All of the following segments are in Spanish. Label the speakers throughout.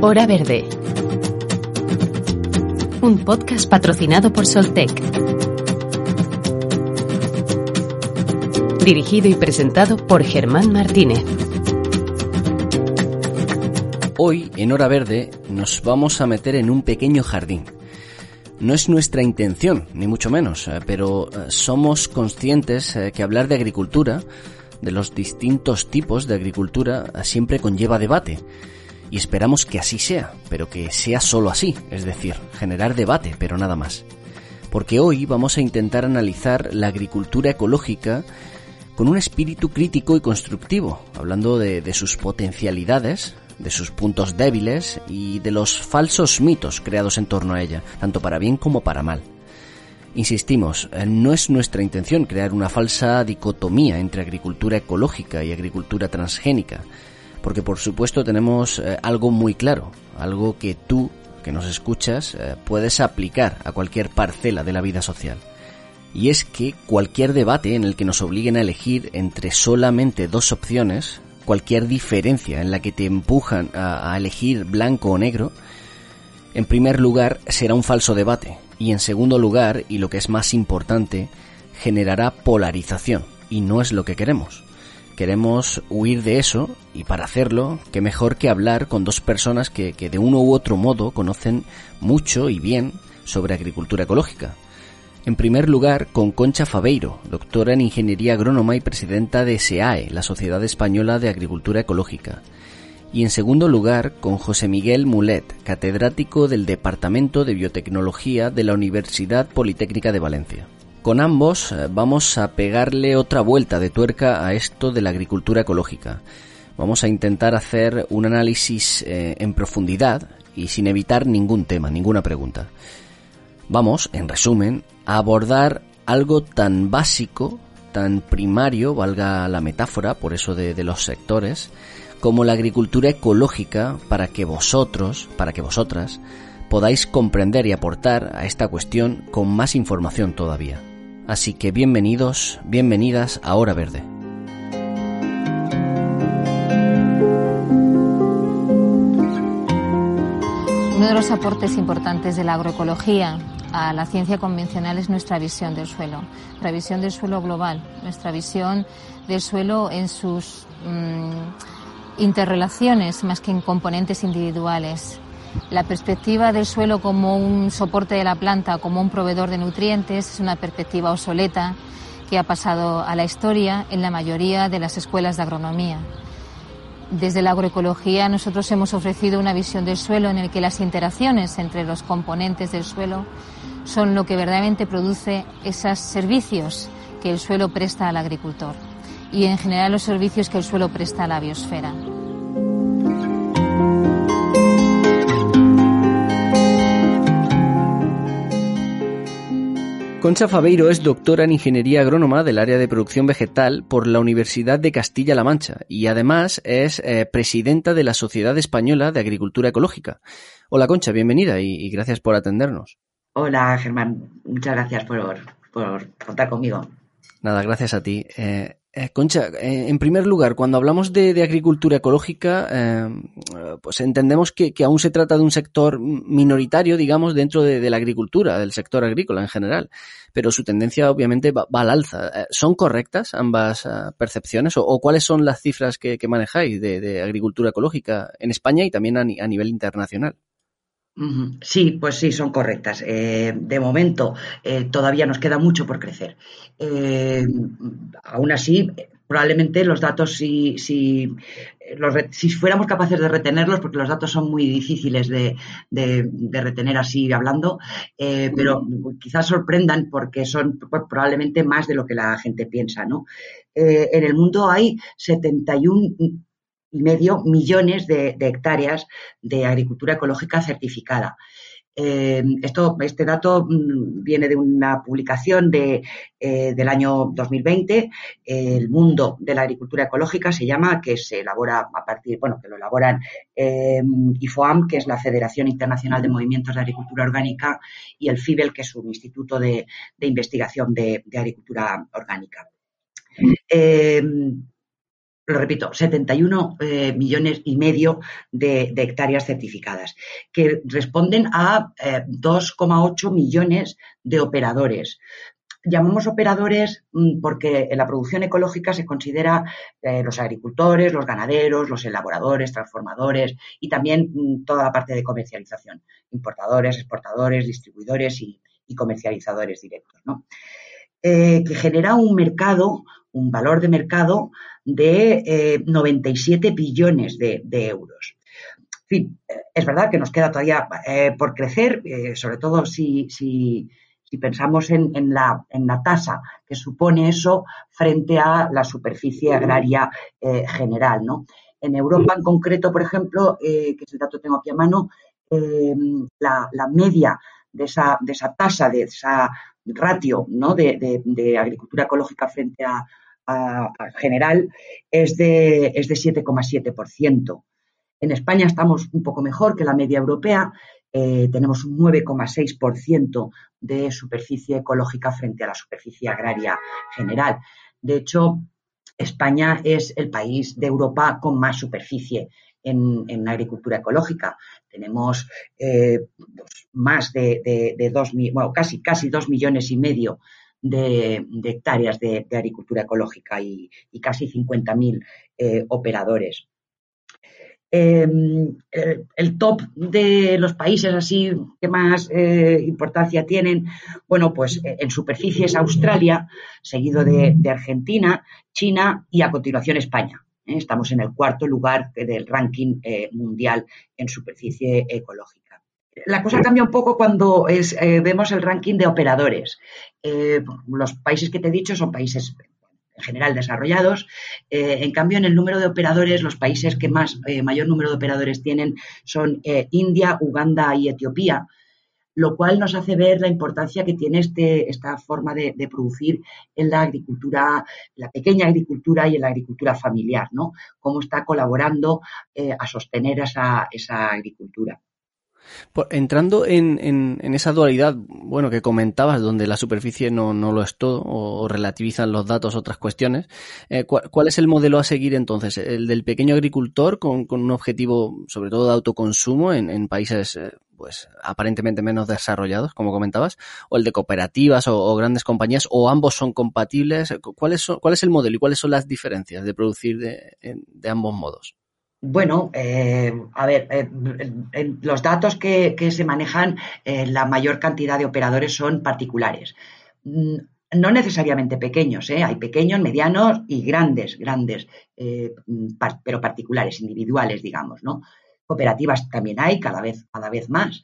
Speaker 1: Hora Verde. Un podcast patrocinado por Soltec. Dirigido y presentado por Germán Martínez.
Speaker 2: Hoy, en Hora Verde, nos vamos a meter en un pequeño jardín. No es nuestra intención, ni mucho menos, eh, pero eh, somos conscientes eh, que hablar de agricultura, de los distintos tipos de agricultura, siempre conlleva debate. Y esperamos que así sea, pero que sea solo así, es decir, generar debate, pero nada más. Porque hoy vamos a intentar analizar la agricultura ecológica con un espíritu crítico y constructivo, hablando de, de sus potencialidades, de sus puntos débiles y de los falsos mitos creados en torno a ella, tanto para bien como para mal. Insistimos, eh, no es nuestra intención crear una falsa dicotomía entre agricultura ecológica y agricultura transgénica, porque por supuesto tenemos eh, algo muy claro, algo que tú, que nos escuchas, eh, puedes aplicar a cualquier parcela de la vida social. Y es que cualquier debate en el que nos obliguen a elegir entre solamente dos opciones cualquier diferencia en la que te empujan a, elegir blanco o negro, en primer lugar será un falso debate y en segundo lugar, y lo que es más importante, generará polarización y no es lo que queremos. Queremos huir de eso y para hacerlo, qué mejor que hablar con dos personas que, que de uno u otro modo conocen mucho y bien sobre agricultura ecológica. En primer lugar, con Concha Fabeiro, doctora en Ingeniería Agrónoma y presidenta de SEAE, la Sociedad Española de Agricultura Ecológica. Y en segundo lugar, con José Miguel Mulet, catedrático del Departamento de Biotecnología de la Universidad Politécnica de Valencia. Con ambos eh, vamos a pegarle otra vuelta de tuerca a esto de la agricultura ecológica. Vamos a intentar hacer un análisis eh, en profundidad y sin evitar ningún tema, ninguna pregunta. Vamos, en resumen, a abordar algo tan básico, tan primario, valga la metáfora, por eso de, de, los sectores, como la agricultura ecológica para que vosotros, para que vosotras, podáis comprender y aportar a esta cuestión con más información todavía. Así que bienvenidos, bienvenidas a Hora Verde.
Speaker 3: Uno de los aportes importantes de la agroecología a la ciencia convencional es nuestra visión del suelo, nuestra visión del suelo global, nuestra visión del suelo en sus mmm, interrelaciones más que en componentes individuales. La perspectiva del suelo como un soporte de la planta, como un proveedor de nutrientes, es una perspectiva obsoleta que ha pasado a la historia en la mayoría de las escuelas de agronomía. Desde la agroecología nosotros hemos ofrecido una visión del suelo en el que las interacciones entre los componentes del suelo son lo que verdaderamente produce esos servicios que el suelo presta al agricultor y en general los servicios que el suelo presta a la biosfera.
Speaker 2: Concha Fabeiro es doctora en Ingeniería Agrónoma del área de producción vegetal por la Universidad de Castilla-La Mancha y además es eh, presidenta de la Sociedad Española de Agricultura Ecológica. Hola Concha, bienvenida y, y gracias por atendernos.
Speaker 4: Hola Germán, muchas gracias por, por contar conmigo.
Speaker 2: Nada, gracias a ti. Eh, eh, Concha, eh, en primer lugar, cuando hablamos de, agricultura ecológica, eh, pues entendemos que, aún se trata de un sector minoritario, digamos, dentro de, la agricultura, del sector agrícola en general, pero su tendencia obviamente va, al alza. ¿Son correctas ambas percepciones o, cuáles son las cifras que, manejáis de, de, agricultura ecológica en España y también a nivel internacional?
Speaker 4: Sí, pues sí, son correctas. Eh, de momento eh, todavía nos queda mucho por crecer. Eh, aún así, probablemente los datos, si, si, los, si, fuéramos capaces de retenerlos, porque los datos son muy difíciles de, de, retener así hablando, pero quizás sorprendan porque son probablemente más de lo que la gente piensa. ¿no? en el mundo hay 71 y medio millones de, de, hectáreas de agricultura ecológica certificada. Eh, esto, este dato mmm, viene de una publicación de, eh, del año 2020. El mundo de la agricultura ecológica se llama, que se elabora a partir, bueno, que lo elaboran eh, IFOAM, que es la Federación Internacional de Movimientos de Agricultura Orgánica, y el FIBEL, que es un instituto de, de investigación de, de, agricultura orgánica. Eh, lo repito, 71 eh, millones y medio de, hectáreas certificadas, que responden a 2,8 millones de operadores. Llamamos operadores mm, porque en la producción ecológica se considera los agricultores, los ganaderos, los elaboradores, transformadores y también mm, toda la parte de comercialización, importadores, exportadores, distribuidores y, comercializadores directos, que genera un mercado un valor de mercado de 97 eh, billones de, euros. En fin, es verdad que nos queda todavía eh, por crecer, eh, sobre todo si, pensamos en, la, tasa que supone eso frente a la superficie agraria general. En Europa en concreto, por ejemplo, que es el dato que tengo aquí a mano, la, media de esa, de esa tasa, de esa ratio de, agricultura ecológica frente a, general es de, es de 7,7%. En España estamos un poco mejor que la media europea. Eh, tenemos un 9,6% de superficie ecológica frente a la superficie agraria general. De hecho, España es el país de Europa con más superficie en, agricultura ecológica. Tenemos eh, pues, más de, dos, casi, casi dos millones y medio de, hectáreas de, agricultura ecológica y, casi 50.000 eh, operadores. Em, el, top de los países así que más eh, importancia tienen, bueno, pues eh, en superficie es Australia, seguido de, Argentina, China y a continuación España. Estamos en el cuarto lugar del ranking mundial en superficie ecológica la cosa cambia un poco cuando eh, vemos el ranking de operadores. Eh, los países que te he dicho son países en general desarrollados. Eh, en cambio, en el número de operadores, los países que más mayor número de operadores tienen son India, Uganda y Etiopía, lo cual nos hace ver la importancia que tiene este, esta forma de, producir en la agricultura, la pequeña agricultura y en la agricultura familiar, ¿no? Cómo está colaborando a sostener esa agricultura
Speaker 2: entrando en, esa dualidad, bueno, que comentabas, donde la superficie no, lo es todo, o, relativizan los datos otras cuestiones, eh, ¿cuál, es el modelo a seguir entonces? ¿El del pequeño agricultor con, un objetivo, sobre todo, de autoconsumo en, países, eh, pues, aparentemente menos desarrollados, como comentabas, o el de cooperativas o, grandes compañías, o ambos son compatibles? ¿Cuál es, ¿Cuál es el modelo y cuáles son las diferencias de producir de ambos modos?
Speaker 4: Bueno, eh, a ver, eh, los datos que, se manejan, eh, la mayor cantidad de operadores son particulares. Mm, no necesariamente pequeños, hay pequeños, medianos y grandes, grandes, pero particulares, individuales, digamos, ¿no? Cooperativas también hay, cada vez, cada vez más.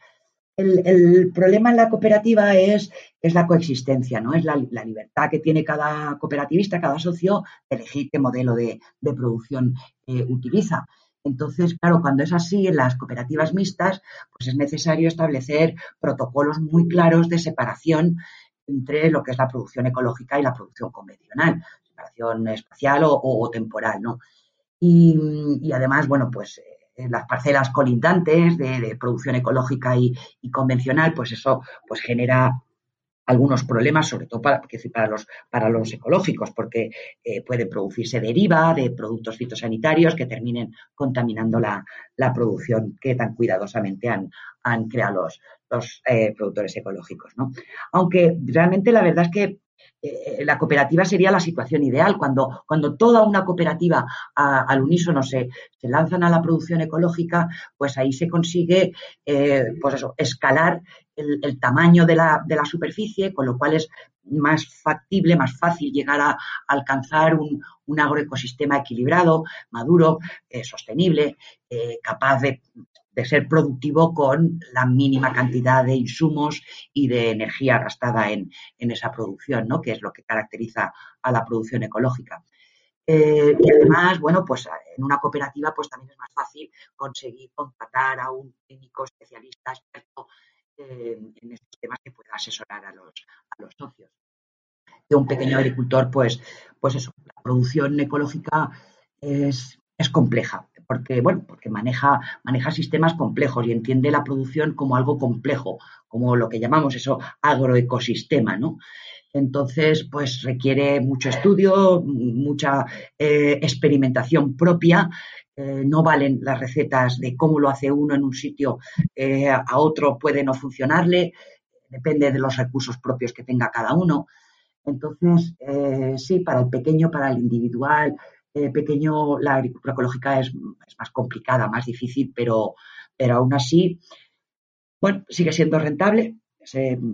Speaker 4: El, problema en la cooperativa es, es la coexistencia, ¿no? Es la, libertad que tiene cada cooperativista, cada socio, de elegir qué modelo de, producción utiliza. Entonces, claro, cuando es así, en las cooperativas mixtas, pues es necesario establecer protocolos muy claros de separación entre lo que es la producción ecológica y la producción convencional, separación espacial o, temporal, ¿no? Y, además, bueno, pues en las parcelas colindantes de, producción ecológica y, y, convencional, pues eso pues genera algunos problemas, sobre todo para, para, los, para los ecológicos, porque eh, puede producirse deriva de productos fitosanitarios que terminen contaminando la, producción que tan cuidadosamente han, han creado los, los eh, productores ecológicos. ¿no? Aunque realmente la verdad es que eh, la cooperativa sería la situación ideal. Cuando, cuando toda una cooperativa al unísono se, se, lanzan a la producción ecológica, pues ahí se consigue pues eso, escalar el, tamaño de la, de la, superficie, con lo cual es más factible, más fácil llegar a, alcanzar un, un, agroecosistema equilibrado, maduro, eh, sostenible, eh, capaz de, de, ser productivo con la mínima cantidad de insumos y de energía gastada en, en esa producción, ¿no? que es lo que caracteriza a la producción ecológica. Eh, y además, bueno, pues en una cooperativa pues también es más fácil conseguir contratar a un técnico especialista, experto en estos temas que pueda asesorar a los, a los socios. De un pequeño agricultor, pues, pues eso, la producción ecológica es, es compleja, porque, bueno, porque maneja, maneja sistemas complejos y entiende la producción como algo complejo, como lo que llamamos eso agroecosistema, ¿no? Entonces, pues requiere mucho estudio, mucha eh, experimentación propia. Eh, no valen las recetas de cómo lo hace uno en un sitio, eh, a otro puede no funcionarle, depende de los recursos propios que tenga cada uno. Entonces, sí, para el pequeño, para el individual, pequeño, la agricultura ecológica es, es, más complicada, más difícil, pero, pero aún así, bueno, sigue siendo rentable.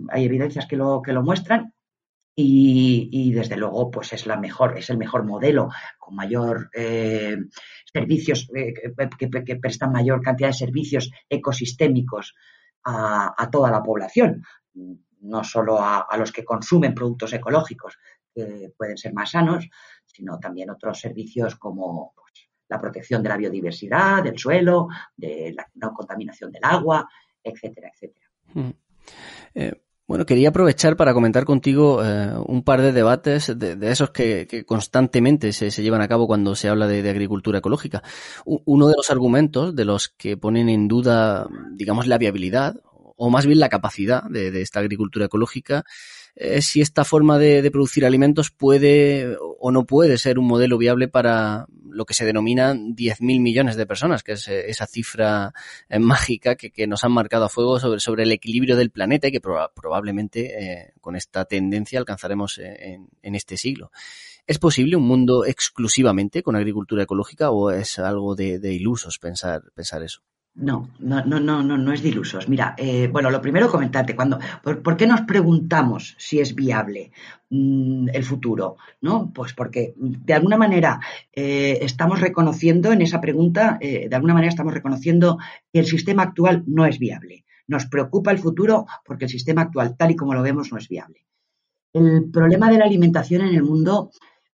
Speaker 4: hay evidencias que lo, que lo muestran y, desde luego pues es la mejor, es el mejor modelo con mayor eh, servicios eh, que, prestan mayor cantidad de servicios ecosistémicos a, toda la población, no solo a, los que consumen productos ecológicos que pueden ser más sanos, sino también otros servicios como pues, la protección de la biodiversidad, del suelo, de la no contaminación del agua, etcétera, etcétera. Mm.
Speaker 2: Eh, bueno, quería aprovechar para comentar contigo eh, un par de debates de, esos que, constantemente se, llevan a cabo cuando se habla de, agricultura ecológica. uno de los argumentos de los que ponen en duda, digamos, la viabilidad o más bien la capacidad de, esta agricultura ecológica es si esta forma de, producir alimentos puede o no puede ser un modelo viable para lo que se denomina 10.000 millones de personas, que es eh, esa cifra eh, mágica que, nos han marcado a fuego sobre, el equilibrio del planeta y que probablemente eh, con esta tendencia alcanzaremos en, este siglo. ¿Es posible un mundo exclusivamente con agricultura ecológica o es algo de, de ilusos pensar, pensar eso?
Speaker 4: No, no, no, no, no, es de ilusos. Mira, eh, bueno, lo primero comentarte, cuando, por, qué nos preguntamos si es viable mm, el futuro? ¿No? Pues porque de alguna manera eh, estamos reconociendo en esa pregunta, eh, de alguna manera estamos reconociendo que el sistema actual no es viable. Nos preocupa el futuro porque el sistema actual, tal y como lo vemos, no es viable. El problema de la alimentación en el mundo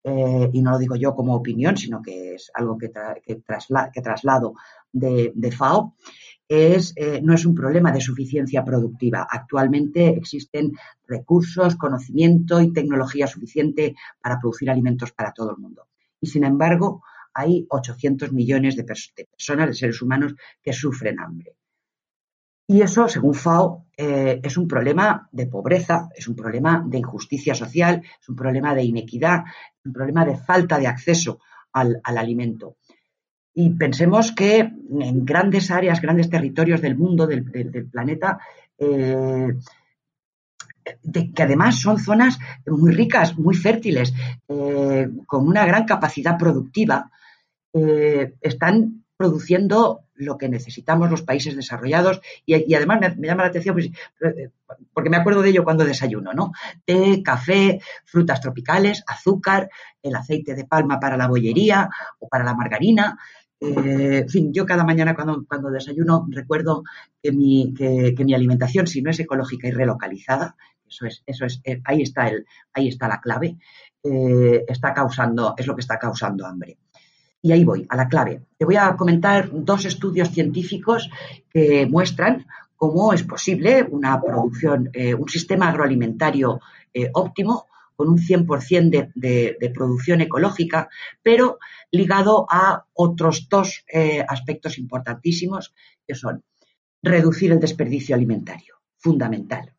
Speaker 4: y no lo digo yo como opinión, sino que es algo que, que, traslado de, FAO es, eh, no es un problema de suficiencia productiva. Actualmente existen recursos, conocimiento y tecnología suficiente para producir alimentos para todo el mundo. Y sin embargo, hay 800 millones de, personas, de seres humanos, que sufren hambre. Y eso, según FAO, eh, es un problema de pobreza, es un problema de injusticia social, es un problema de inequidad, es un problema de falta de acceso al alimento. Y pensemos que en grandes áreas, grandes territorios del mundo, del, planeta, eh, que además son zonas muy ricas, muy fértiles, eh, con una gran capacidad productiva, eh, están produciendo lo que necesitamos los países desarrollados y, además me, llama la atención pues, porque me acuerdo de ello cuando desayuno, ¿no? Té, café, frutas tropicales, azúcar, el aceite de palma para la bollería o para la margarina, eh, en fin, yo cada mañana cuando, desayuno recuerdo que mi, que, mi, alimentación, si no es ecológica y relocalizada, eso es, eso es, eh, ahí está el, ahí está la clave, eh, está causando, es lo que está causando hambre. Y ahí voy, a la clave. Te voy a comentar dos estudios científicos que muestran cómo es posible una producción, un sistema agroalimentario óptimo con un 100% de, producción ecológica, pero ligado a otros dos eh, aspectos importantísimos, que son reducir el desperdicio alimentario, fundamental.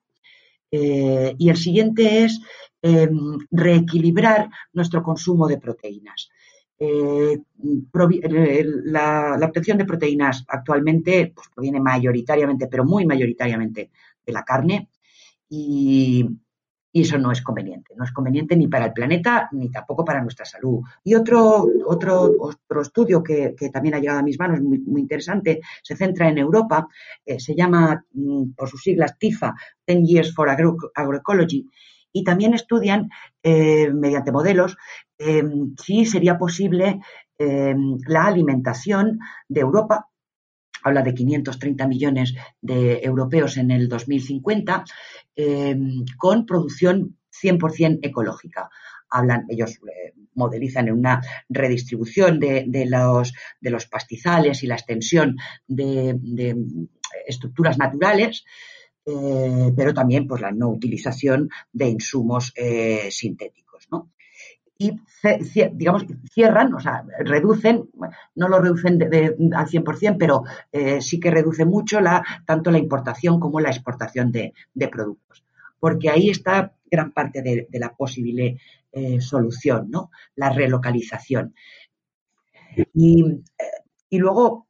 Speaker 4: Eh, y el siguiente es em, reequilibrar nuestro consumo de proteínas. Eh, la, obtención de proteínas actualmente pues, proviene mayoritariamente, pero muy mayoritariamente, de la carne y, y eso no es conveniente. No es conveniente ni para el planeta ni tampoco para nuestra salud. Y otro, otro, otro estudio que, también ha llegado a mis manos, muy, muy interesante, se centra en Europa, eh, se llama mm, por sus siglas TIFA, Ten Years for Agroecology, y también estudian eh, mediante modelos em, si sería posible la alimentación de Europa habla de 530 millones de europeos en el 2050, em, con producción 100% ecológica. Hablan, ellos eh, modelizan en una redistribución de, los, de, los, pastizales y la extensión de, estructuras naturales, eh, pero también pues, la no utilización de insumos eh, sintéticos. ¿no? Y digamos, cierran, o sea, reducen, no lo reducen al 100%, pero eh, sí que reduce mucho tanto la importación como la exportación de, productos. Porque ahí está gran parte de, la posible eh, solución, ¿no? La relocalización. Y, y luego,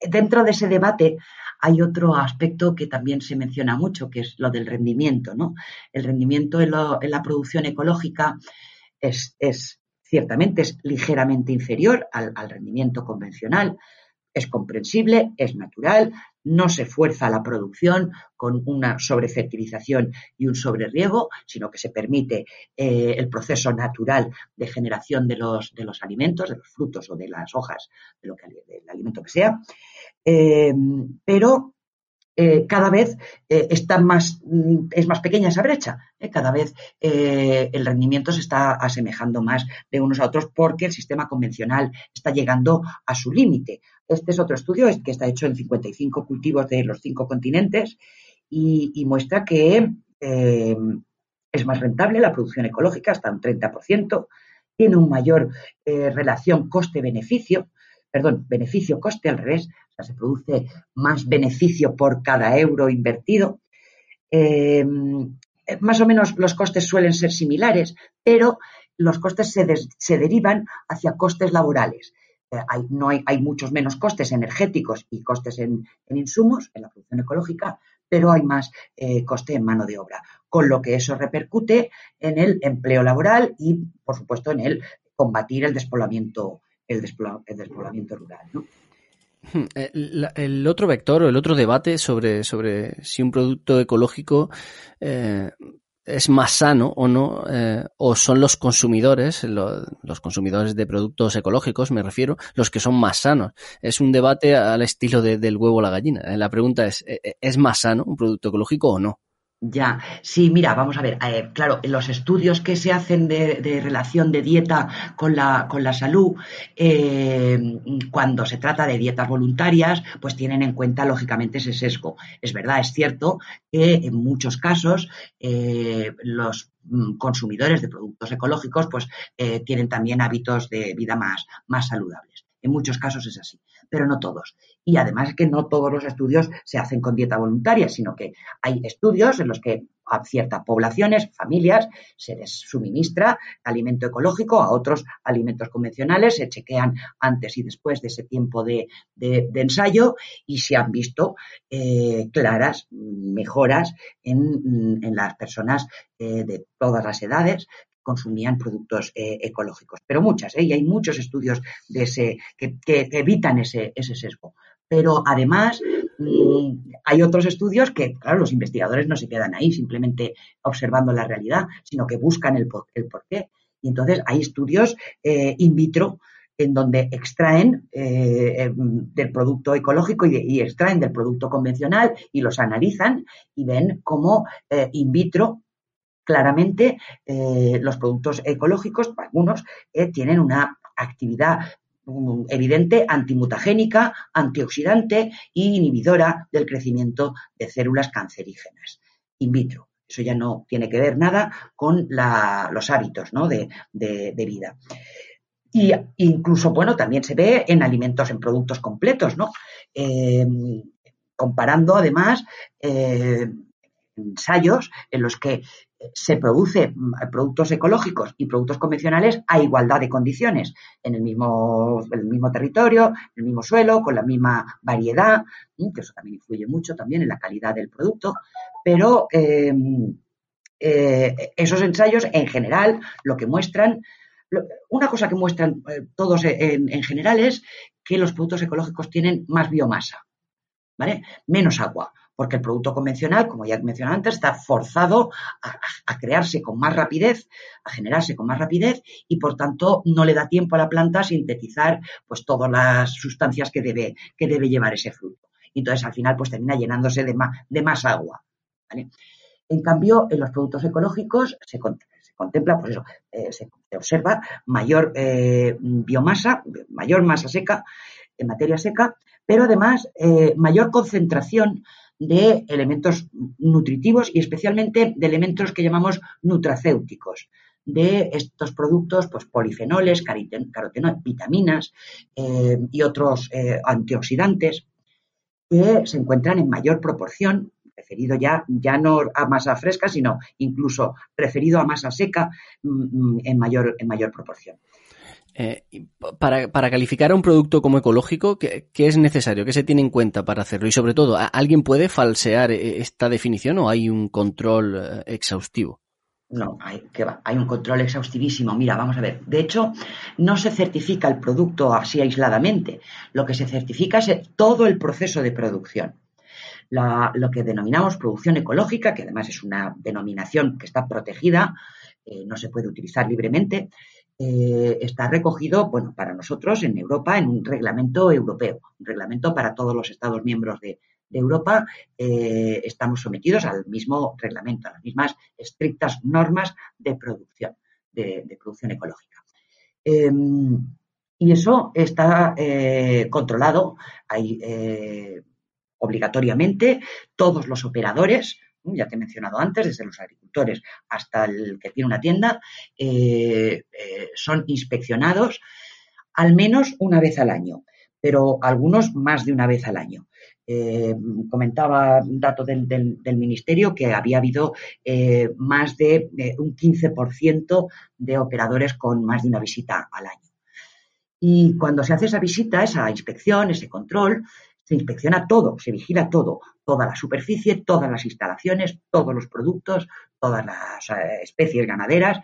Speaker 4: dentro de ese debate, hay otro aspecto que también se menciona mucho, que es lo del rendimiento, ¿no? El rendimiento en, la producción ecológica es, ciertamente es ligeramente inferior al, rendimiento convencional. Es comprensible, es natural, no se fuerza la producción con una sobrefertilización y un sobreriego, sino que se permite eh, el proceso natural de generación de los, de los alimentos, de los frutos o de las hojas, de lo que, del alimento que sea. Eh, pero eh, cada vez eh, está más, mm, es más pequeña esa brecha. Cada vez el rendimiento se está asemejando más de unos a otros porque el sistema convencional está llegando a su límite. Este es otro estudio que está hecho en 55 cultivos de los cinco continentes y, muestra que es más rentable la producción ecológica, hasta un 30%, tiene una mayor relación coste-beneficio, perdón, beneficio-coste al revés, o sea, se produce más beneficio por cada euro invertido. Em, más o menos los costes suelen ser similares, pero los costes se, derivan hacia costes laborales. Eh, hay, no hay, hay, muchos menos costes energéticos y costes en, insumos, en la producción ecológica, pero hay más eh, coste en mano de obra, con lo que eso repercute en el empleo laboral y, por supuesto, en el combatir el despoblamiento el, despoblamiento rural.
Speaker 2: Hmm, el, otro vector o el otro debate sobre, sobre si un producto ecológico eh, es más sano o no, eh, o son los consumidores, los consumidores de productos ecológicos, me refiero, los que son más sanos. Es un debate al estilo del huevo o la gallina. La pregunta es, eh, ¿es más sano un producto ecológico o no?
Speaker 4: Ya, sí, mira, vamos a ver, eh, claro, los estudios que se hacen de, relación de dieta con la, con la salud, eh, cuando se trata de dietas voluntarias, pues tienen en cuenta lógicamente ese sesgo. Es verdad, es cierto que en muchos casos eh, los mm, consumidores de productos ecológicos pues tienen también hábitos de vida más, más saludables. En muchos casos es así, pero no todos. Y además que no todos los estudios se hacen con dieta voluntaria, sino que hay estudios en los que a ciertas poblaciones, familias, se les suministra alimento ecológico, a otros alimentos convencionales, se chequean antes y después de ese tiempo de, ensayo y se han visto eh, claras mejoras en, las personas eh, de todas las edades consumían productos eh, ecológicos. Pero muchas, y hay muchos estudios de ese, que, evitan ese, ese, sesgo. Pero además mm, hay otros estudios que, claro, los investigadores no se quedan ahí simplemente observando la realidad, sino que buscan el, el porqué. Y entonces hay estudios eh, in vitro en donde extraen em, del producto ecológico y, y, extraen del producto convencional y los analizan y ven cómo in vitro claramente eh, los productos ecológicos, algunos, eh, tienen una actividad evidente antimutagénica, antioxidante e inhibidora del crecimiento de células cancerígenas in vitro. Eso ya no tiene que ver nada con los hábitos de, vida. Y incluso, bueno, también se ve en alimentos, en productos completos, ¿no? Eh, comparando además ensayos en los que se produce mm, productos ecológicos y productos convencionales a igualdad de condiciones, en el mismo, el mismo territorio, el mismo suelo, con la misma variedad, que eso también influye mucho también en la calidad del producto, pero em, eh, esos ensayos en general lo que muestran, una cosa que muestran eh, todos en, en general es que los productos ecológicos tienen más biomasa, ¿vale? Menos agua porque el producto convencional, como ya he mencionado antes, está forzado a, crearse con más rapidez, a generarse con más rapidez y por tanto no le da tiempo a la planta a sintetizar pues todas las sustancias que debe, que debe llevar ese fruto. Y entonces al final pues termina llenándose de más, agua. En cambio, en los productos ecológicos se, contempla, pues eso, eh, se, observa mayor eh, biomasa, mayor masa seca, en materia seca, pero además eh, mayor concentración de elementos nutritivos y especialmente de elementos que llamamos nutracéuticos de estos productos, pues polifenoles, carotenoides, vitaminas eh, y otros eh, antioxidantes que se encuentran en mayor proporción referido ya, ya no a masa fresca, sino incluso referido a masa seca mm, mm, en, mayor, en mayor proporción.
Speaker 2: Eh, para, calificar a un producto como ecológico, ¿qué, ¿qué, es necesario? ¿Qué se tiene en cuenta para hacerlo? Y sobre todo, ¿alguien puede falsear eh, esta definición o hay un control eh, exhaustivo?
Speaker 4: No, hay, que hay un control exhaustivísimo. Mira, vamos a ver. De hecho, no se certifica el producto así aisladamente. Lo que se certifica es todo el proceso de producción. Lo que denominamos producción ecológica, que además es una denominación que está protegida, eh, no se puede utilizar libremente, eh, está recogido, bueno, para nosotros en Europa en un reglamento europeo, un reglamento para todos los Estados miembros de, Europa, eh, estamos sometidos al mismo reglamento, a las mismas estrictas normas de producción, de, producción ecológica. Em, y eso está eh, controlado hay, obligatoriamente. Todos los operadores, ya te he mencionado antes, desde los agricultores hasta el que tiene una tienda, son inspeccionados al menos una vez al año, pero algunos más de una vez al año. Eh, comentaba un dato del, Ministerio que había habido eh, más de un 15% de operadores con más de una visita al año. Y cuando se hace esa visita, esa inspección, ese control, se inspecciona todo, se vigila todo, toda la superficie, todas las instalaciones, todos los productos, todas las eh, especies ganaderas.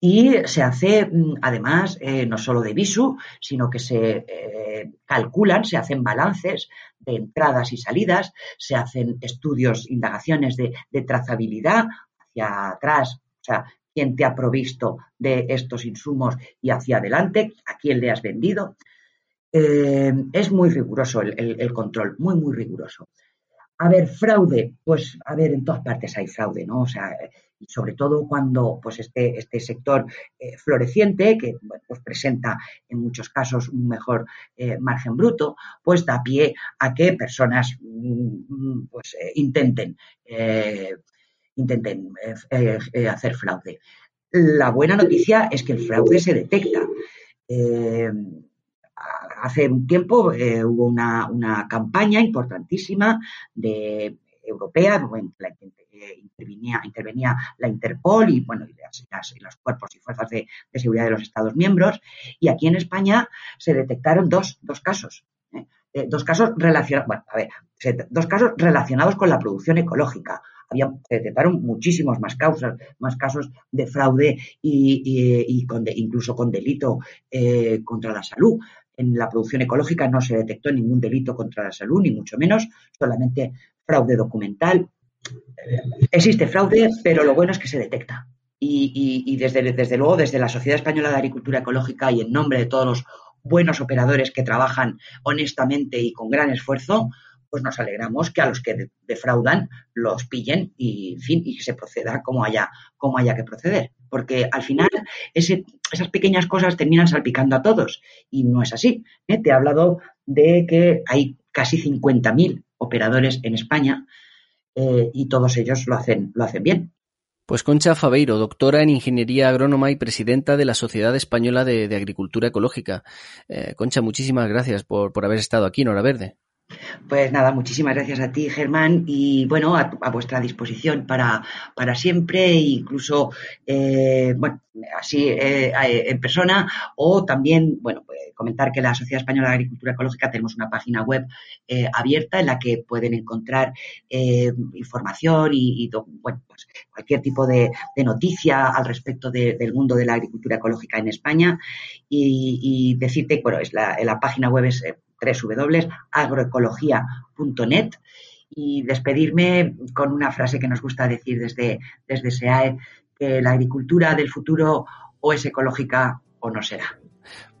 Speaker 4: Y se hace, mm, además, eh, no solo de visu, sino que se eh, calculan, se hacen balances de entradas y salidas, se hacen estudios, indagaciones de, trazabilidad hacia atrás, o sea, quién te ha provisto de estos insumos y hacia adelante, a quién le has vendido. Eh, es muy riguroso el, control, muy, muy riguroso. A ver, fraude, pues a ver, en todas partes hay fraude, ¿no? O sea, sobre todo cuando pues este, este sector eh, floreciente, que pues presenta en muchos casos un mejor eh, margen bruto, pues da pie a que personas mm, pues, intenten, intenten hacer fraude. La buena noticia es que el fraude se detecta. Hace un tiempo hubo una, una, campaña importantísima de europea, la intervenía, intervenía la Interpol y, bueno, y, los cuerpos y fuerzas de, seguridad de los Estados miembros. Y aquí en España se detectaron dos, dos casos. ¿eh? Eh, dos casos relacionados, dos casos relacionados con la producción ecológica. Había, se detectaron muchísimos más causas, más casos de fraude y, con incluso con delito eh, contra la salud. En la producción ecológica no se detectó ningún delito contra la salud, ni mucho menos, solamente fraude documental, Existe fraude, pero lo bueno es que se detecta. Y, desde, desde luego, desde la Sociedad Española de Agricultura Ecológica y en nombre de todos los buenos operadores que trabajan honestamente y con gran esfuerzo, pues nos alegramos que a los que defraudan los pillen y, en fin, y que se proceda como haya, como haya que proceder. Porque al final esas pequeñas cosas terminan salpicando a todos y no es así. ¿eh? Te he hablado de que hay casi 50.000 operadores en España eh, y todos ellos lo hacen, lo hacen bien.
Speaker 2: Pues Concha Fabeiro, doctora en Ingeniería Agrónoma y presidenta de la Sociedad Española de, Agricultura Ecológica. Eh, Concha, muchísimas gracias por, por haber estado aquí en Hora Verde.
Speaker 4: Pues nada, muchísimas gracias a ti, Germán, y bueno, a, vuestra disposición para, para siempre, incluso, eh, bueno, así eh, en persona, o también, bueno, pues, comentar que la Sociedad Española de Agricultura Ecológica tenemos una página web eh, abierta en la que pueden encontrar información y, bueno, pues cualquier tipo de, noticia al respecto del mundo de la agricultura ecológica en España. Y, decirte, bueno, es la, la página web es www.agroecología.net y despedirme con una frase que nos gusta decir desde, desde SEAE, que la agricultura del futuro o es ecológica o no será.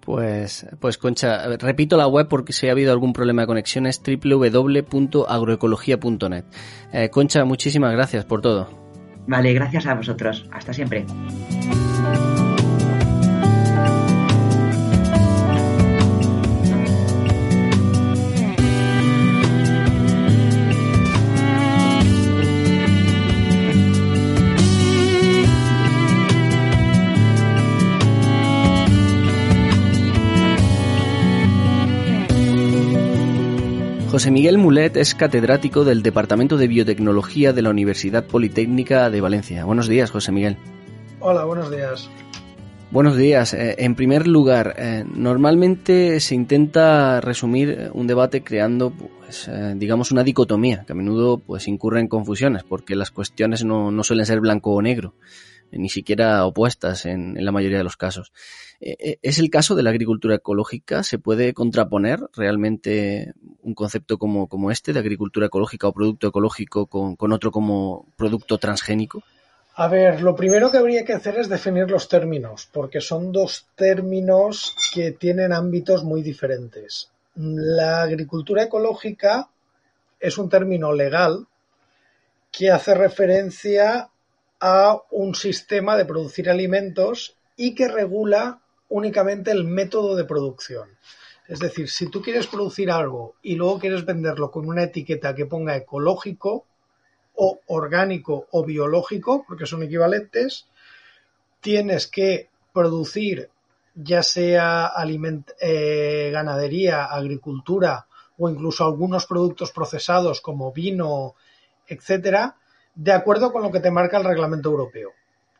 Speaker 2: Pues, pues Concha, repito la web porque si ha habido algún problema de conexión es www.agroecología.net. Eh, Concha, muchísimas gracias por todo.
Speaker 4: Vale, gracias a vosotros. Hasta siempre.
Speaker 2: José Miguel Mulet es catedrático del Departamento de Biotecnología de la Universidad Politécnica de Valencia. Buenos días, José Miguel.
Speaker 5: Hola, buenos días.
Speaker 2: Buenos días. Eh, en primer lugar, eh, normalmente se intenta resumir un debate creando, pues, eh, digamos, una dicotomía, que a menudo pues, incurre en confusiones, porque las cuestiones no, no suelen ser blanco o negro, ni siquiera opuestas en, en, la mayoría de los casos. ¿Es el caso de la agricultura ecológica? ¿Se puede contraponer realmente un concepto como, este de agricultura ecológica o producto ecológico con otro como producto transgénico?
Speaker 5: A ver, lo primero que habría que hacer es definir los términos, porque son dos términos que tienen ámbitos muy diferentes. La agricultura ecológica es un término legal que hace referencia a un sistema de producir alimentos y que regula únicamente el método de producción. Es decir, si tú quieres producir algo y luego quieres venderlo con una etiqueta que ponga ecológico, o orgánico o biológico, porque son equivalentes, tienes que producir ya sea eh, ganadería, agricultura o incluso algunos productos procesados como vino, etcétera, de acuerdo con lo que te marca el reglamento europeo.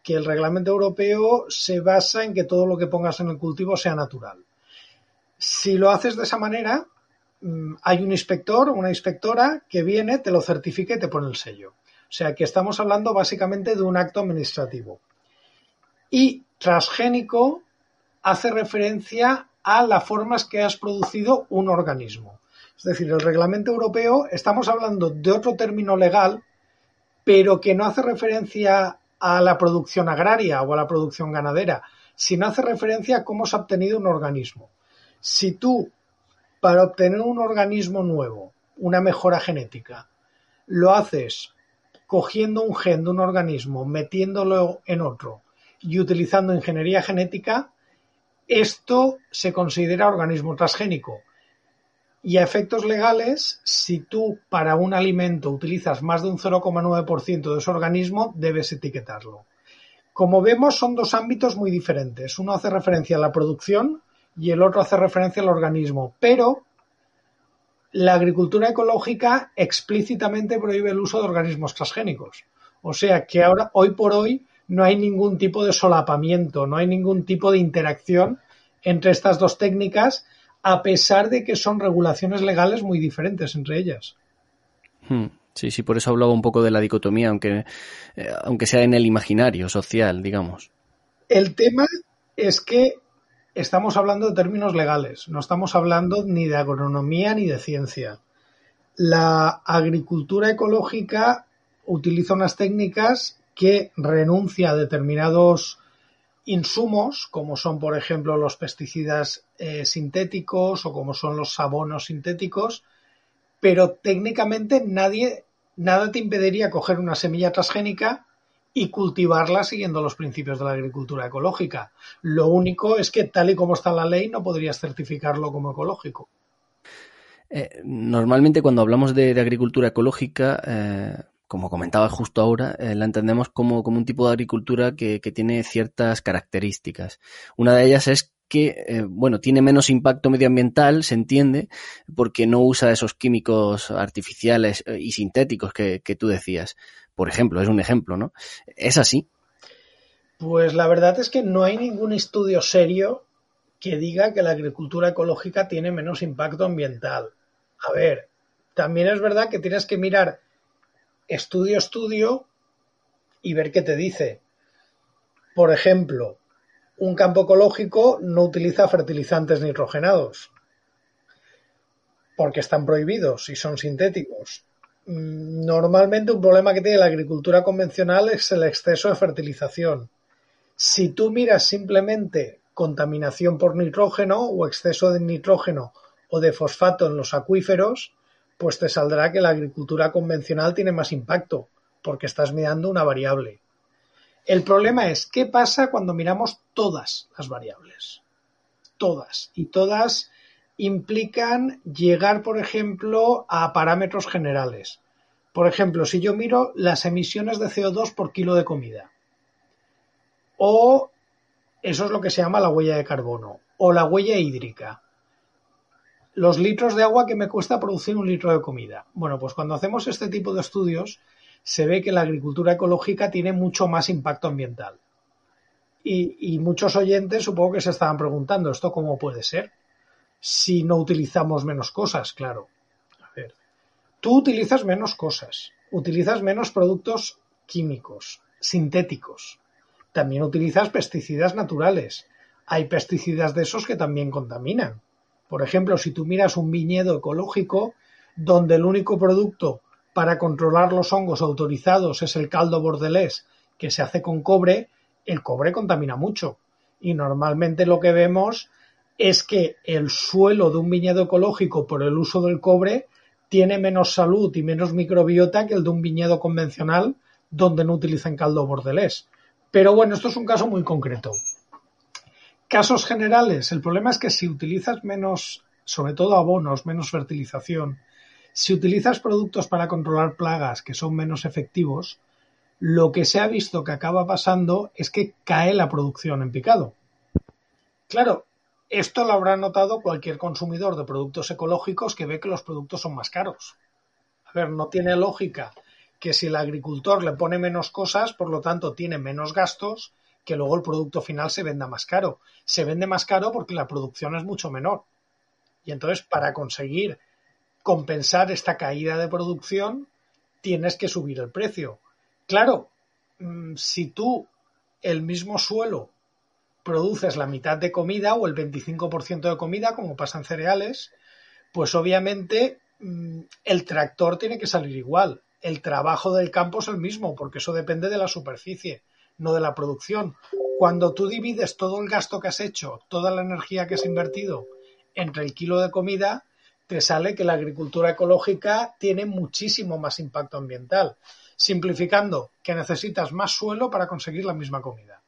Speaker 5: Que el reglamento europeo se basa en que todo lo que pongas en el cultivo sea natural. Si lo haces de esa manera, Mm, hay un inspector una inspectora que viene, te lo certifica y te pone el sello. O sea que estamos hablando básicamente de un acto administrativo. Y transgénico hace referencia a las formas que has producido un organismo. Es decir, el reglamento europeo, estamos hablando de otro término legal, pero que no hace referencia a la producción agraria o a la producción ganadera, sino hace referencia a cómo se ha obtenido un organismo. Si tú para obtener un organismo nuevo, una mejora genética, lo haces cogiendo un gen de un organismo, metiéndolo en otro y utilizando ingeniería genética, esto se considera organismo transgénico. Y a efectos legales, si tú para un alimento utilizas más de un 0,9% de ese organismo, debes etiquetarlo. Como vemos, son dos ámbitos muy diferentes. Uno hace referencia a la producción y el otro hace referencia al organismo, pero la agricultura ecológica explícitamente prohíbe el uso de organismos transgénicos. O sea que ahora, hoy por hoy, no hay ningún tipo de solapamiento, no hay ningún tipo de interacción entre estas dos técnicas, a pesar de que son regulaciones legales muy diferentes entre ellas.
Speaker 2: Hmm. Sí, sí, por eso hablaba un poco de la dicotomía, aunque, eh, aunque sea en el imaginario social, digamos.
Speaker 5: El tema es que estamos hablando de términos legales, no estamos hablando ni de agronomía ni de ciencia. La agricultura ecológica utiliza unas técnicas que renuncia a determinados insumos, como son, por ejemplo, los pesticidas eh, sintéticos o como son los abonos sintéticos, pero técnicamente nadie, nada te impediría coger una semilla transgénica y cultivarla siguiendo los principios de la agricultura ecológica. Lo único es que tal y como está la ley no podrías certificarlo como ecológico.
Speaker 2: Eh, normalmente cuando hablamos de, agricultura ecológica, eh, como comentaba justo ahora, eh, la entendemos como, como, un tipo de agricultura que, que, tiene ciertas características. Una de ellas es que, bueno, tiene menos impacto medioambiental, se entiende, porque no usa esos químicos artificiales y sintéticos que, que tú decías por ejemplo, es un ejemplo, ¿no? ¿Es así?
Speaker 5: Pues la verdad es que no hay ningún estudio serio que diga que la agricultura ecológica tiene menos impacto ambiental. A ver, también es verdad que tienes que mirar estudio estudio y ver qué te dice. Por ejemplo, un campo ecológico no utiliza fertilizantes nitrogenados porque están prohibidos y son sintéticos. Mm, normalmente un problema que tiene la agricultura convencional es el exceso de fertilización. Si tú miras simplemente contaminación por nitrógeno o exceso de nitrógeno o de fosfato en los acuíferos, pues te saldrá que la agricultura convencional tiene más impacto, porque estás mirando una variable. El problema es, ¿qué pasa cuando miramos todas las variables? Todas. Y todas implican llegar, por ejemplo, a parámetros generales. Por ejemplo, si yo miro las emisiones de CO2 por kilo de comida, o eso es lo que se llama la huella de carbono, o la huella hídrica. Los litros de agua que me cuesta producir un litro de comida. Bueno, pues cuando hacemos este tipo de estudios se ve que la agricultura ecológica tiene mucho más impacto ambiental. Y, muchos oyentes supongo que se estaban preguntando, ¿esto cómo puede ser? Si no utilizamos menos cosas, claro. A ver, tú utilizas menos cosas, utilizas menos productos químicos, sintéticos. También utilizas pesticidas naturales. Hay pesticidas de esos que también contaminan. Por ejemplo, si tú miras un viñedo ecológico donde el único producto para controlar los hongos autorizados es el caldo bordelés que se hace con cobre, el cobre contamina mucho. Y normalmente lo que vemos es que el suelo de un viñedo ecológico por el uso del cobre tiene menos salud y menos microbiota que el de un viñedo convencional donde no utilizan caldo bordelés. Pero bueno, esto es un caso muy concreto. Casos generales. El problema es que si utilizas menos, sobre todo abonos, menos fertilización, si utilizas productos para controlar plagas que son menos efectivos, lo que se ha visto que acaba pasando es que cae la producción en picado. Claro, esto lo habrá notado cualquier consumidor de productos ecológicos que ve que los productos son más caros. A ver, no tiene lógica que si el agricultor le pone menos cosas, por lo tanto tiene menos gastos, que luego el producto final se venda más caro. Se vende más caro porque la producción es mucho menor. Y entonces, para conseguir compensar esta caída de producción, tienes que subir el precio. Claro, mm, si tú el mismo suelo produces la mitad de comida o el 25% de comida, como pasa en cereales, pues obviamente mm, el tractor tiene que salir igual. El trabajo del campo es el mismo, porque eso depende de la superficie, no de la producción. Cuando tú divides todo el gasto que has hecho, toda la energía que has invertido entre el kilo de comida, te sale que la agricultura ecológica tiene muchísimo más impacto ambiental simplificando que necesitas más suelo para conseguir la misma comida.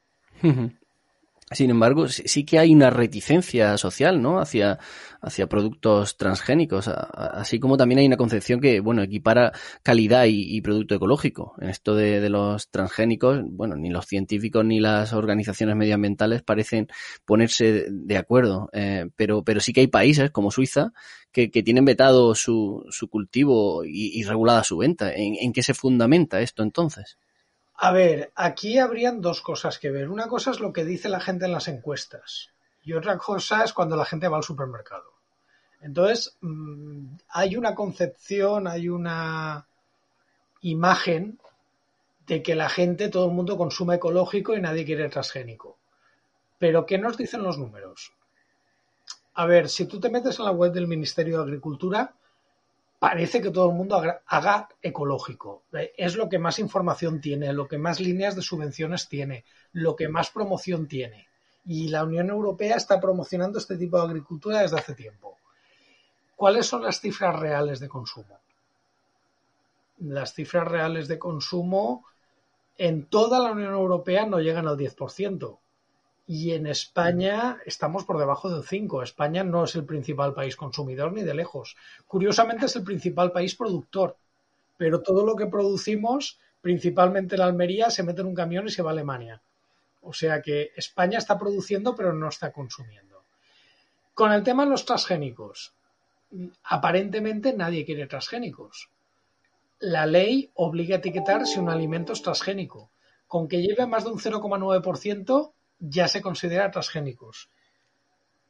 Speaker 2: Sin embargo, sí que hay una reticencia social, ¿no? Hacia, hacia productos transgénicos, así como también hay una concepción que, bueno, equipara calidad y, producto ecológico. En esto de, los transgénicos, bueno, ni los científicos ni las organizaciones medioambientales parecen ponerse de acuerdo, eh, pero, pero sí que hay países como Suiza que, tienen vetado su, su cultivo y, regulada su venta. ¿En qué se fundamenta esto entonces?
Speaker 5: A ver, aquí habrían dos cosas que ver. Una cosa es lo que dice la gente en las encuestas y otra cosa es cuando la gente va al supermercado. Entonces, mm, hay una concepción, hay una imagen de que la gente, todo el mundo consume ecológico y nadie quiere transgénico. Pero, ¿qué nos dicen los números? A ver, si tú te metes en la web del Ministerio de Agricultura, parece que todo el mundo haga ecológico. Eh, es lo que más información tiene, lo que más líneas de subvenciones tiene, lo que más promoción tiene. Y la Unión Europea está promocionando este tipo de agricultura desde hace tiempo. ¿Cuáles son las cifras reales de consumo? Las cifras reales de consumo en toda la Unión Europea no llegan al 10% y en España estamos por debajo del 5. España no es el principal país consumidor ni de lejos. Curiosamente es el principal país productor, pero todo lo que producimos, principalmente en Almería, se mete en un camión y se va a Alemania. O sea que España está produciendo pero no está consumiendo. Con el tema de los transgénicos, aparentemente nadie quiere transgénicos. La ley obliga a etiquetar si un alimento es transgénico. Con que lleve más de un 0,9%, ya se considera transgénicos.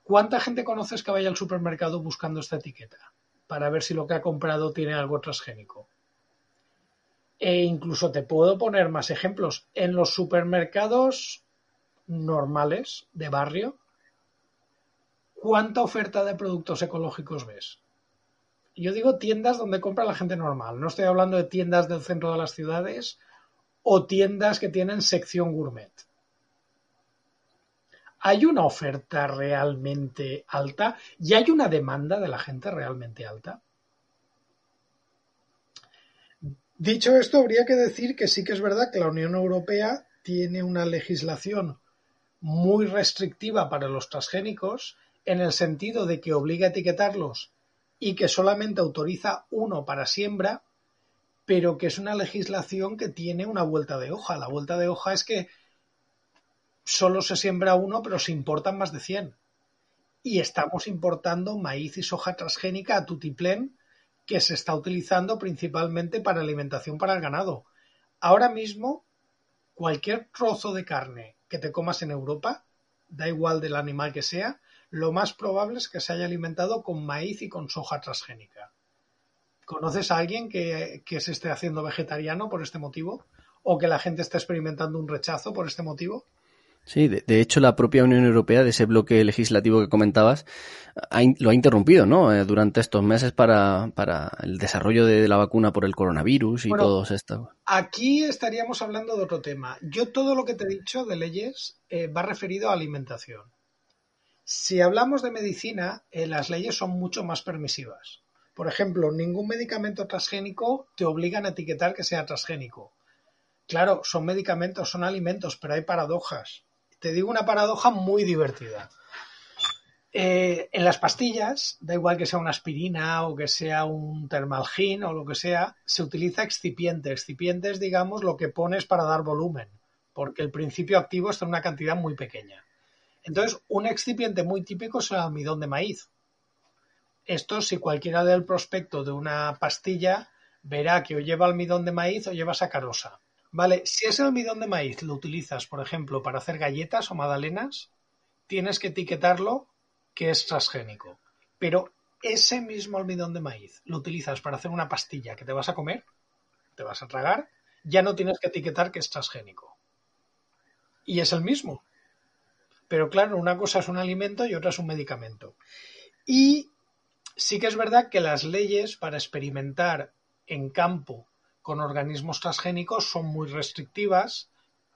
Speaker 5: ¿Cuánta gente conoces que vaya al supermercado buscando esta etiqueta para ver si lo que ha comprado tiene algo transgénico? E incluso te puedo poner más ejemplos. En los supermercados normales de barrio, ¿cuánta oferta de productos ecológicos ves? Yo digo tiendas donde compra la gente normal. No estoy hablando de tiendas del centro de las ciudades o tiendas que tienen sección gourmet. ¿Hay una oferta realmente alta y hay una demanda de la gente realmente alta? Dicho esto, habría que decir que sí que es verdad que la Unión Europea tiene una legislación muy restrictiva para los transgénicos en el sentido de que obliga a etiquetarlos y que solamente autoriza uno para siembra, pero que es una legislación que tiene una vuelta de hoja. La vuelta de hoja es que solo se siembra uno, pero se importan más de 100. y estamos importando maíz y soja transgénica a tutiplén que se está utilizando principalmente para alimentación para el ganado. Ahora mismo, cualquier trozo de carne que te comas en Europa, da igual del animal que sea, lo más probable es que se haya alimentado con maíz y con soja transgénica. ¿Conoces a alguien que, que se esté haciendo vegetariano por este motivo? ¿O que la gente esté experimentando un rechazo por este motivo?
Speaker 2: Sí, de, hecho la propia Unión Europea, de ese bloque legislativo que comentabas, lo ha interrumpido, ¿no? Eh, durante estos meses para, para el desarrollo de, la vacuna por el coronavirus y todo esto.
Speaker 5: Aquí estaríamos hablando de otro tema. Yo todo lo que te he dicho de leyes eh, va referido a alimentación. Si hablamos de medicina, eh, las leyes son mucho más permisivas. Por ejemplo, ningún medicamento transgénico te obligan a etiquetar que sea transgénico. Claro, son medicamentos, son alimentos, pero hay paradojas te digo una paradoja muy divertida. Eh, en las pastillas, da igual que sea una aspirina o que sea un termalgin o lo que sea, se utiliza excipiente. Excipiente es, digamos, lo que pones para dar volumen, porque el principio activo está en una cantidad muy pequeña. Entonces, un excipiente muy típico es el almidón de maíz. Esto, si cualquiera del prospecto de una pastilla verá que o lleva almidón de maíz o lleva sacarosa. Vale, si ese almidón de maíz lo utilizas, por ejemplo, para hacer galletas o magdalenas, tienes que etiquetarlo que es transgénico. Pero ese mismo almidón de maíz lo utilizas para hacer una pastilla que te vas a comer, te vas a tragar, ya no tienes que etiquetar que es transgénico. Y es el mismo. Pero claro, una cosa es un alimento y otra es un medicamento. Y sí que es verdad que las leyes para experimentar en campo con organismos transgénicos son muy restrictivas,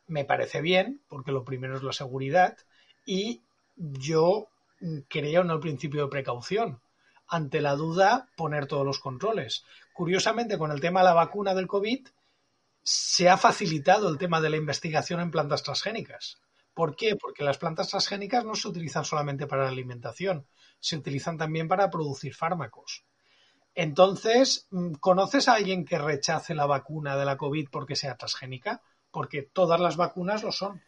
Speaker 5: me parece bien, porque lo primero es la seguridad, y yo creo en el principio de precaución. Ante la duda, poner todos los controles. Curiosamente, con el tema de la vacuna del COVID, se ha facilitado el tema de la investigación en plantas transgénicas. ¿Por qué? Porque las plantas transgénicas no se utilizan solamente para la alimentación, se utilizan también para producir fármacos. Entonces, mm, ¿conoces a alguien que rechace la vacuna de la COVID porque sea transgénica? Porque todas las vacunas lo son.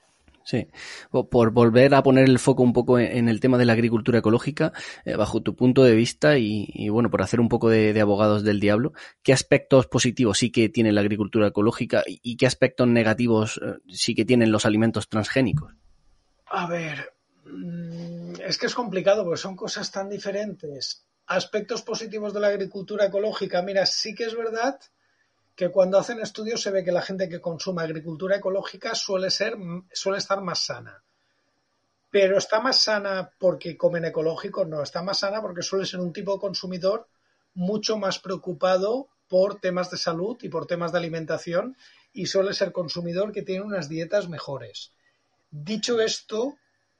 Speaker 2: Sí, por volver a poner el foco un poco en el tema de la agricultura ecológica, eh, bajo tu punto de vista y, bueno, por hacer un poco de, abogados del diablo, ¿qué aspectos positivos sí que tiene la agricultura ecológica y, qué aspectos negativos eh, sí que tienen los alimentos transgénicos?
Speaker 5: A ver, mm, es que es complicado porque son cosas tan diferentes aspectos positivos de la agricultura ecológica. Mira, sí que es verdad que cuando hacen estudios se ve que la gente que consume agricultura ecológica suele ser suele estar más sana. Pero está más sana porque comen ecológico, no, está más sana porque suele ser un tipo de consumidor mucho más preocupado por temas de salud y por temas de alimentación y suele ser consumidor que tiene unas dietas mejores. Dicho esto,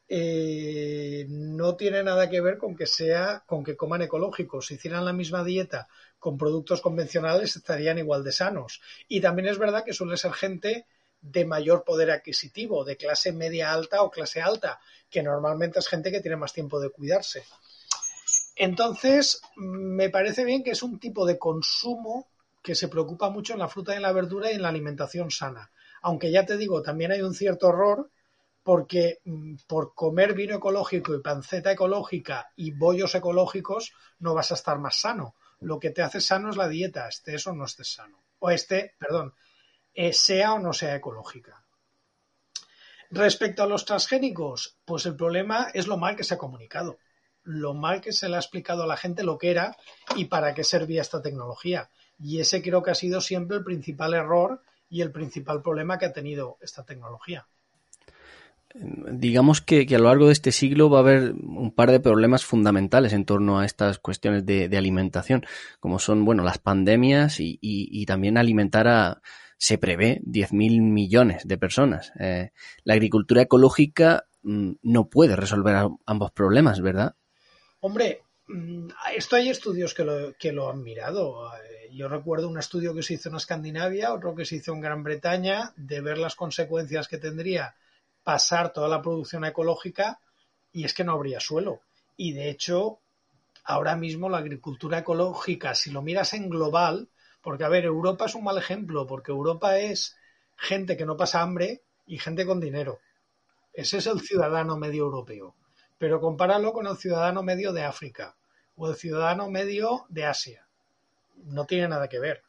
Speaker 5: eh, no tiene nada que ver con que sea, con que coman ecológicos. Si hicieran la misma dieta con productos convencionales estarían igual de sanos. Y también es verdad que suele ser gente de mayor poder adquisitivo, de clase media alta o clase alta, que normalmente es gente que tiene más tiempo de cuidarse. Entonces, me parece bien que es un tipo de consumo que se preocupa mucho en la fruta y en la verdura y en la alimentación sana. Aunque ya te digo, también hay un cierto error porque mm, por comer vino ecológico y panceta ecológica y bollos ecológicos no vas a estar más sano. Lo que te hace sano es la dieta, esté o no estés sano. O este, perdón, eh, sea o no sea ecológica. Respecto a los transgénicos, pues el problema es lo mal que se ha comunicado, lo mal que se le ha explicado a la gente lo que era y para qué servía esta tecnología. Y ese creo que ha sido siempre el principal error y el principal problema que ha tenido esta tecnología
Speaker 2: digamos que, a lo largo de este siglo va a haber un par de problemas fundamentales en torno a estas cuestiones de, alimentación, como son, bueno, las pandemias y, también alimentar a, se prevé, 10.000 millones de personas. Eh, la agricultura ecológica mm, no puede resolver ambos problemas, ¿verdad?
Speaker 5: Hombre, mm, esto hay estudios que lo, que lo han mirado. Eh, yo recuerdo un estudio que se hizo en Escandinavia, otro que se hizo en Gran Bretaña, de ver las consecuencias que tendría pasar toda la producción ecológica y es que no habría suelo. Y de hecho, ahora mismo la agricultura ecológica, si lo miras en global, porque a ver, Europa es un mal ejemplo, porque Europa es gente que no pasa hambre y gente con dinero. Ese es el ciudadano medio europeo. pero compáralo con el ciudadano medio de África o el ciudadano medio de Asia. No tiene nada que ver.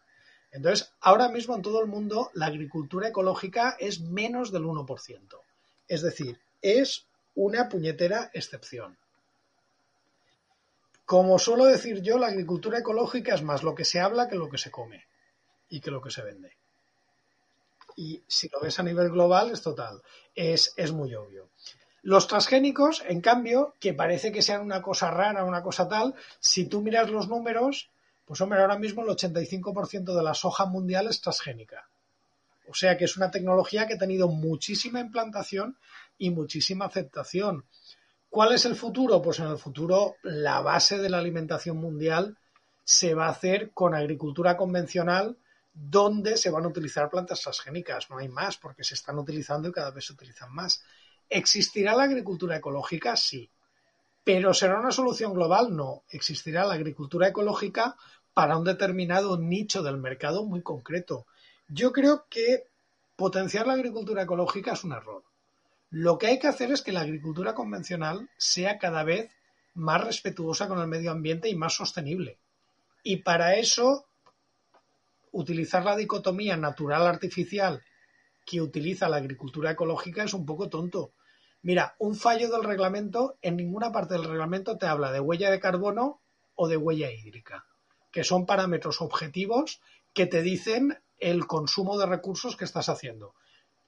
Speaker 5: Entonces, ahora mismo en todo el mundo la agricultura ecológica es menos del 1%. Es decir, es una puñetera excepción. Como suelo decir yo, la agricultura ecológica es más lo que se habla que lo que se come y que lo que se vende. Y si lo ves a nivel global es total, es, es muy obvio. Los transgénicos, en cambio, que parece que sean una cosa rara, una cosa tal, si tú miras los números, pues hombre, ahora mismo el 85% de la soja mundial es transgénica. O sea que es una tecnología que ha tenido muchísima implantación y muchísima aceptación. ¿Cuál es el futuro? Pues en el futuro la base de la alimentación mundial se va a hacer con agricultura convencional donde se van a utilizar plantas transgénicas. No hay más porque se están utilizando y cada vez se utilizan más. ¿Existirá la agricultura ecológica? Sí. ¿Pero será una solución global? No. Existirá la agricultura ecológica para un determinado nicho del mercado muy concreto. Yo creo que potenciar la agricultura ecológica es un error. Lo que hay que hacer es que la agricultura convencional sea cada vez más respetuosa con el medio ambiente y más sostenible. Y para eso, utilizar la dicotomía natural-artificial que utiliza la agricultura ecológica es un poco tonto. Mira, un fallo del reglamento, en ninguna parte del reglamento te habla de huella de carbono o de huella hídrica, que son parámetros objetivos que te dicen el consumo de recursos que estás haciendo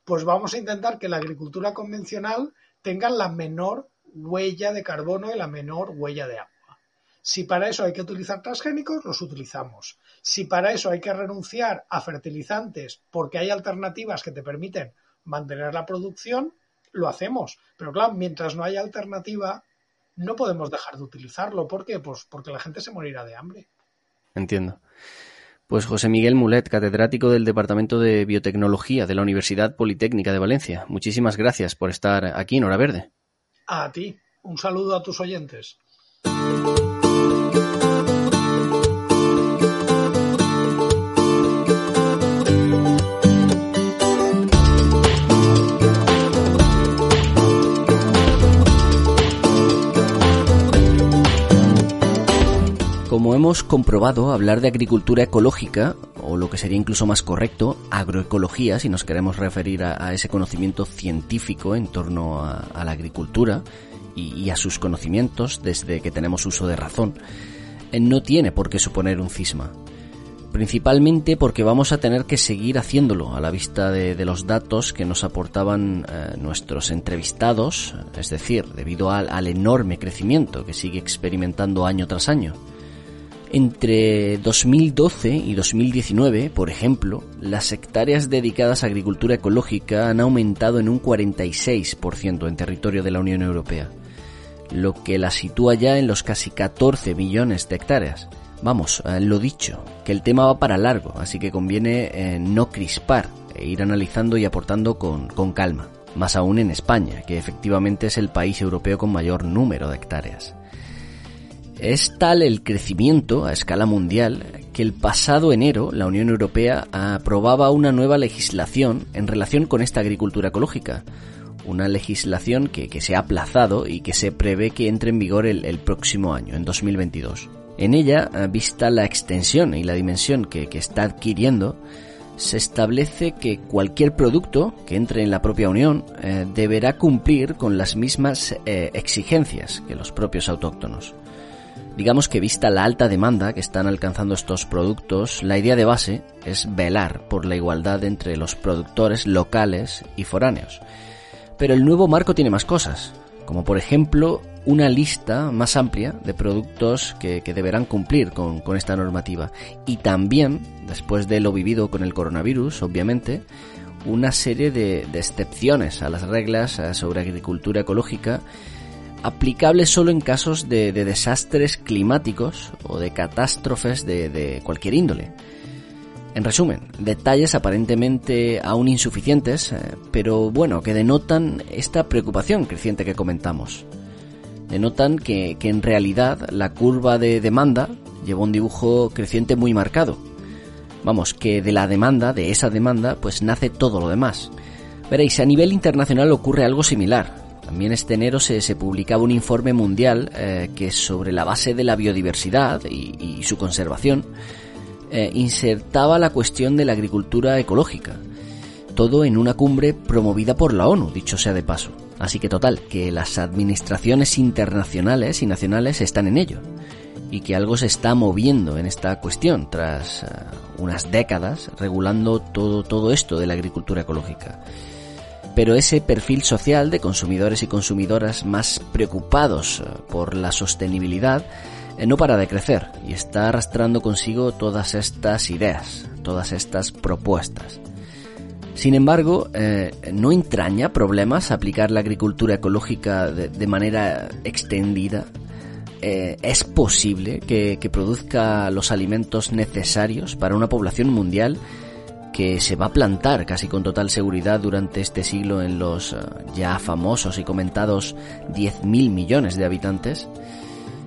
Speaker 5: pues vamos a intentar que la agricultura convencional tenga la menor huella de carbono y la menor huella de agua. Si para eso hay que utilizar transgénicos, los utilizamos. Si para eso hay que renunciar a fertilizantes porque hay alternativas que te permiten mantener la producción, lo hacemos. Pero claro, mientras no haya alternativa, no podemos dejar de utilizarlo. ¿Por qué? Pues porque la gente se morirá de hambre.
Speaker 2: Entiendo. Pues José Miguel Mulet, catedrático del Departamento de Biotecnología de la Universidad Politécnica de Valencia. Muchísimas gracias por estar aquí en Hora Verde.
Speaker 5: A ti. Un saludo a tus oyentes.
Speaker 2: Como hemos comprobado, hablar de agricultura ecológica, o lo que sería incluso más correcto, agroecología, si nos queremos referir a, ese conocimiento científico en torno a, la agricultura y, a sus conocimientos desde que tenemos uso de razón, eh, no tiene por qué suponer un cisma. Principalmente porque vamos a tener que seguir haciéndolo a la vista de, los datos que nos aportaban eh, nuestros entrevistados, es decir, debido al enorme crecimiento que sigue experimentando año tras año. Entre 2012 y 2019, por ejemplo, las hectáreas dedicadas a agricultura ecológica han aumentado en un 46% en territorio de la Unión Europea, lo que la sitúa ya en los casi 14 millones de hectáreas. Vamos, eh, lo dicho, que el tema va para largo, así que conviene eh, no crispar e ir analizando y aportando con, con calma, más aún en España, que efectivamente es el país europeo con mayor número de hectáreas. Es tal el crecimiento a escala mundial que el pasado enero la Unión Europea aprobaba una nueva legislación en relación con esta agricultura ecológica. Una legislación que, se ha aplazado y que se prevé que entre en vigor el, próximo año, en 2022. En ella, vista la extensión y la dimensión que, está adquiriendo, se establece que cualquier producto que entre en la propia Unión eh, deberá cumplir con las mismas eh, exigencias que los propios autóctonos. Digamos que vista la alta demanda que están alcanzando estos productos, la idea de base es velar por la igualdad entre los productores locales y foráneos. Pero el nuevo marco tiene más cosas, como por ejemplo una lista más amplia de productos que, deberán cumplir con, esta normativa. Y también, después de lo vivido con el coronavirus, obviamente, una serie de, de excepciones a las reglas eh, sobre agricultura ecológica aplicable solo en casos de, desastres climáticos o de catástrofes de, cualquier índole. En resumen, detalles aparentemente aún insuficientes, eh, pero bueno, que denotan esta preocupación creciente que comentamos. Denotan que, en realidad la curva de demanda lleva un dibujo creciente muy marcado. Vamos, que de la demanda, de esa demanda, pues nace todo lo demás. Veréis, a nivel internacional ocurre algo similar También este enero se, publicaba un informe mundial eh, que sobre la base de la biodiversidad y, su conservación eh, insertaba la cuestión de la agricultura ecológica. Todo en una cumbre promovida por la ONU, dicho sea de paso. Así que total, que las administraciones internacionales y nacionales están en ello y que algo se está moviendo en esta cuestión tras eh, unas décadas regulando todo, todo esto de la agricultura ecológica pero ese perfil social de consumidores y consumidoras más preocupados eh, por la sostenibilidad eh, no para de crecer y está arrastrando consigo todas estas ideas, todas estas propuestas. Sin embargo, eh, no entraña problemas aplicar la agricultura ecológica de, manera extendida. es posible que produzca los alimentos necesarios para una población mundial que se va a plantar casi con total seguridad durante este siglo en los eh, ya famosos y comentados 10.000 millones de habitantes,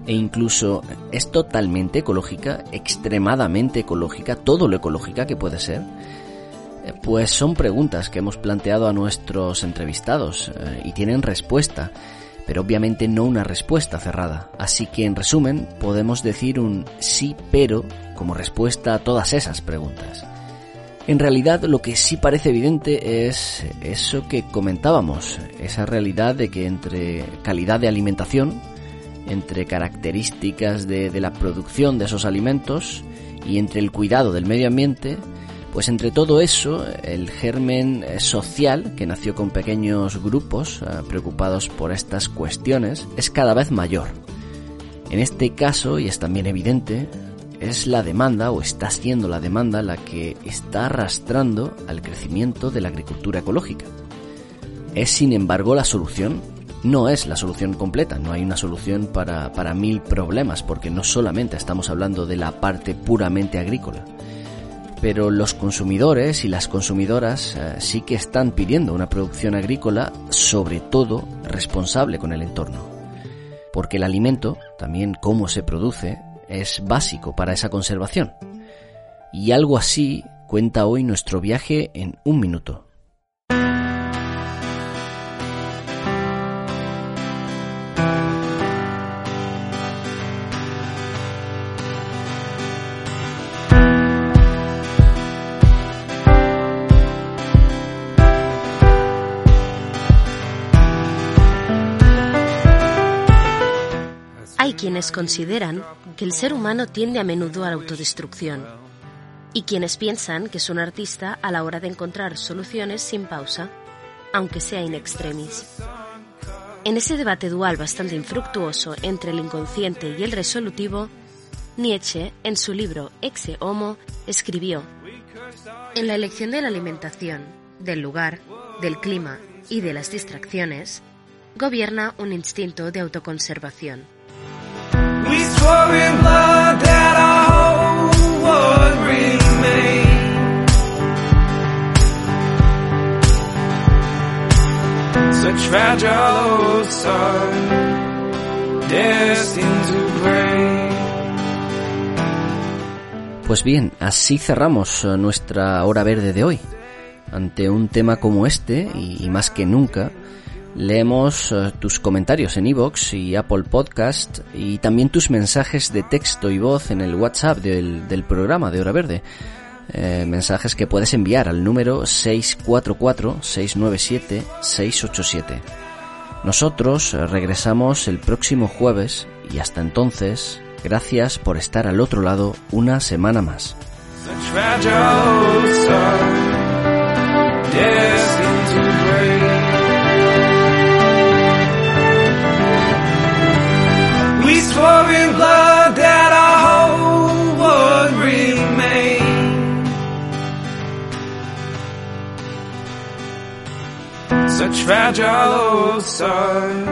Speaker 2: e incluso es totalmente ecológica, extremadamente ecológica, todo lo ecológica que puede ser, eh, pues son preguntas que hemos planteado a nuestros entrevistados eh, y tienen respuesta, pero obviamente no una respuesta cerrada. Así que en resumen podemos decir un sí pero como respuesta a todas esas preguntas. En realidad lo que sí parece evidente es eso que comentábamos, esa realidad de que entre calidad de alimentación, entre características de, la producción de esos alimentos y entre el cuidado del medio ambiente, pues entre todo eso, el germen social, que nació con pequeños grupos eh, preocupados por estas cuestiones, es cada vez mayor. En este caso, y es también evidente, es la demanda o está siendo la demanda la que está arrastrando al crecimiento de la agricultura ecológica. Es sin embargo la solución, no es la solución completa, no hay una solución para, para mil problemas porque no solamente estamos hablando de la parte puramente agrícola. Pero los consumidores y las consumidoras eh, sí que están pidiendo una producción agrícola sobre todo responsable con el entorno. Porque el alimento, también cómo se produce, es básico para esa conservación. Y algo así cuenta hoy nuestro viaje en un minuto.
Speaker 6: Consideran que el ser humano tiende a menudo a la autodestrucción y quienes piensan que es un artista a la hora de encontrar soluciones sin pausa, aunque sea in extremis. En ese debate dual bastante infructuoso entre el inconsciente y el resolutivo, Nietzsche, en su libro Exe Homo, escribió, En la elección de la alimentación, del lugar, del clima y de las distracciones, gobierna un instinto de autoconservación
Speaker 2: Pues bien, así cerramos eh, nuestra hora verde de hoy. Ante un tema como este, y más que nunca, Leemos eh, tus comentarios en iVoox y Apple Podcast y también tus mensajes de texto y voz en el WhatsApp del, programa de Hora Verde. Eh, mensajes que puedes enviar al número 644-697-687. Nosotros eh, regresamos el próximo jueves y hasta entonces, gracias por estar al otro lado una semana más. In blood that our home would remain. Such fragile oh, sun,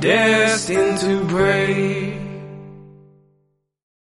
Speaker 2: destined to break.